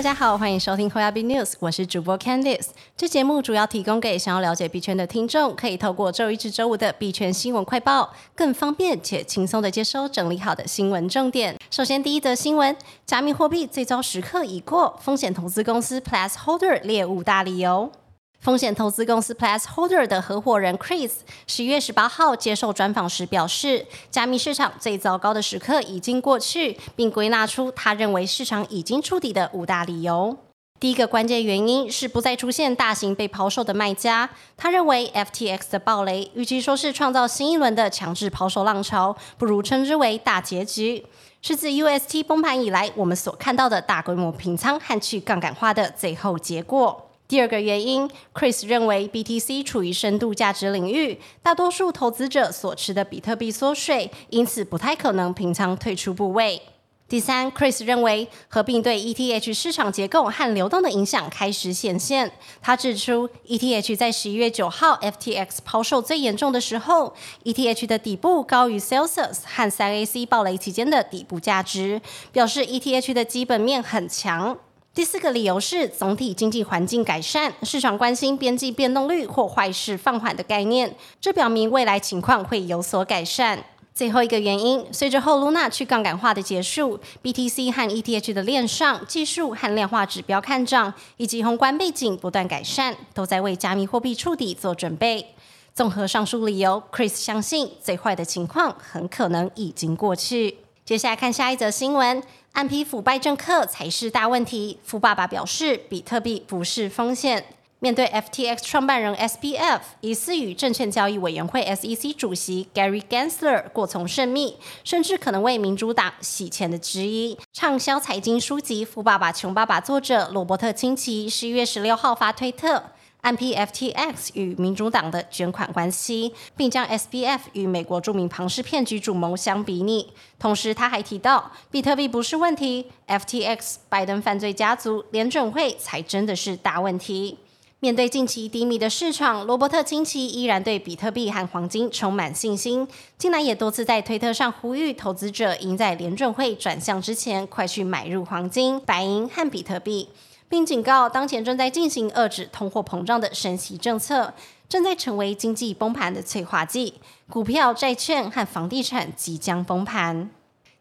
大家好，欢迎收听 h o y a b News，我是主播 Candice。这节目主要提供给想要了解币圈的听众，可以透过周一至周五的币圈新闻快报，更方便且轻松的接收整理好的新闻重点。首先，第一则新闻：加密货币最糟时刻已过，风险投资公司 Plus Holder 列五大理由。风险投资公司 Plus Holder 的合伙人 Chris 十一月十八号接受专访时表示，加密市场最糟糕的时刻已经过去，并归纳出他认为市场已经触底的五大理由。第一个关键原因是不再出现大型被抛售的卖家。他认为 FTX 的暴雷，与其说是创造新一轮的强制抛售浪潮，不如称之为大结局，是自 UST 崩盘以来我们所看到的大规模平仓和去杠杆化的最后结果。第二个原因，Chris 认为 BTC 处于深度价值领域，大多数投资者所持的比特币缩水，因此不太可能平仓退出部位。第三，Chris 认为合并对 ETH 市场结构和流动的影响开始显现。他指出，ETH 在十一月九号 FTX 抛售最严重的时候，ETH 的底部高于 Celsius 和三 AC 暴雷期间的底部价值，表示 ETH 的基本面很强。第四个理由是总体经济环境改善，市场关心边际变动率或坏事放缓的概念，这表明未来情况会有所改善。最后一个原因，随着后 Luna 去杠杆化的结束，BTC 和 ETH 的链上技术和量化指标看涨，以及宏观背景不断改善，都在为加密货币触底做准备。综合上述理由，Chris 相信最坏的情况很可能已经过去。接下来看下一则新闻。暗批腐败政客才是大问题。富爸爸表示，比特币不是风险。面对 FTX 创办人 SBF 疑似与证券交易委员会 SEC 主席 Gary Gensler 过从甚密，甚至可能为民主党洗钱的质疑，畅销财经书籍《富爸爸穷爸爸》作者罗伯特清崎十一月十六号发推特。按 PFTX 与民主党的捐款关系，并将 SBF 与美国著名庞氏骗局主谋相比拟。同时，他还提到，比特币不是问题，FTX、拜登犯罪家族、联准会才真的是大问题。面对近期低迷的市场，罗伯特清崎依然对比特币和黄金充满信心。近来也多次在推特上呼吁投资者，应在联准会转向之前，快去买入黄金、白银和比特币。并警告，当前正在进行遏制通货膨胀的升息政策，正在成为经济崩盘的催化剂。股票、债券和房地产即将崩盘。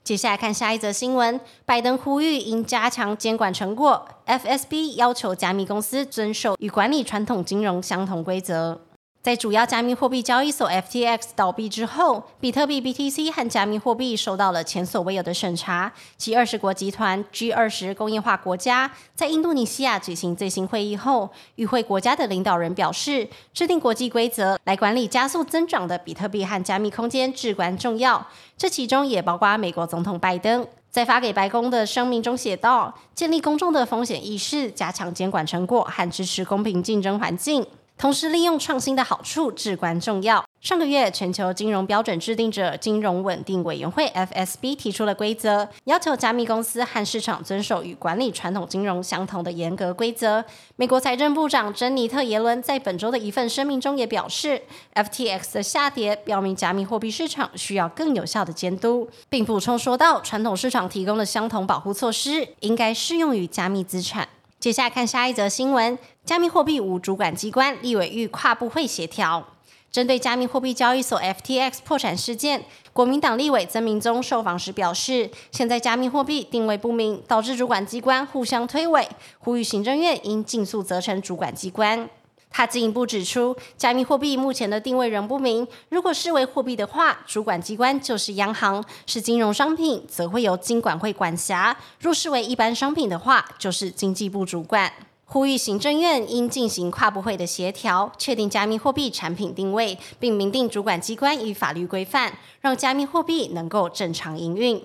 接下来看下一则新闻：拜登呼吁应加强监管成果，FSB 要求加密公司遵守与管理传统金融相同规则。在主要加密货币交易所 FTX 倒闭之后，比特币 BTC 和加密货币受到了前所未有的审查。其二十国集团 G 二十工业化国家在印度尼西亚举行最新会议后，与会国家的领导人表示，制定国际规则来管理加速增长的比特币和加密空间至关重要。这其中也包括美国总统拜登在发给白宫的声明中写道：“建立公众的风险意识，加强监管成果和支持公平竞争环境。”同时，利用创新的好处至关重要。上个月，全球金融标准制定者金融稳定委员会 （FSB） 提出了规则，要求加密公司和市场遵守与管理传统金融相同的严格规则。美国财政部长珍妮特·耶伦在本周的一份声明中也表示，FTX 的下跌表明加密货币市场需要更有效的监督，并补充说道，传统市场提供的相同保护措施应该适用于加密资产。接下来看下一则新闻：加密货币无主管机关，立委欲跨部会协调。针对加密货币交易所 FTX 破产事件，国民党立委曾明宗受访时表示，现在加密货币定位不明，导致主管机关互相推诿，呼吁行政院应尽速责成主管机关。他进一步指出，加密货币目前的定位仍不明。如果视为货币的话，主管机关就是央行；是金融商品，则会由金管会管辖；若视为一般商品的话，就是经济部主管。呼吁行政院应进行跨部会的协调，确定加密货币产品定位，并明定主管机关与法律规范，让加密货币能够正常营运。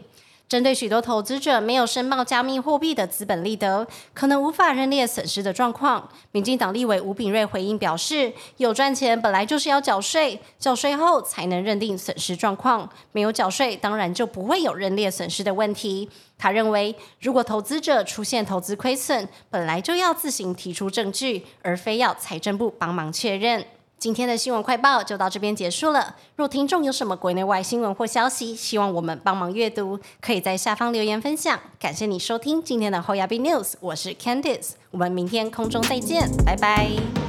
针对许多投资者没有申报加密货币的资本利得，可能无法认列损失的状况，民进党立委吴炳瑞回应表示：“有赚钱本来就是要缴税，缴税后才能认定损失状况，没有缴税当然就不会有认列损失的问题。”他认为，如果投资者出现投资亏损，本来就要自行提出证据，而非要财政部帮忙确认。今天的新闻快报就到这边结束了。若听众有什么国内外新闻或消息，希望我们帮忙阅读，可以在下方留言分享。感谢你收听今天的后亚 B News，我是 Candice，我们明天空中再见，拜拜。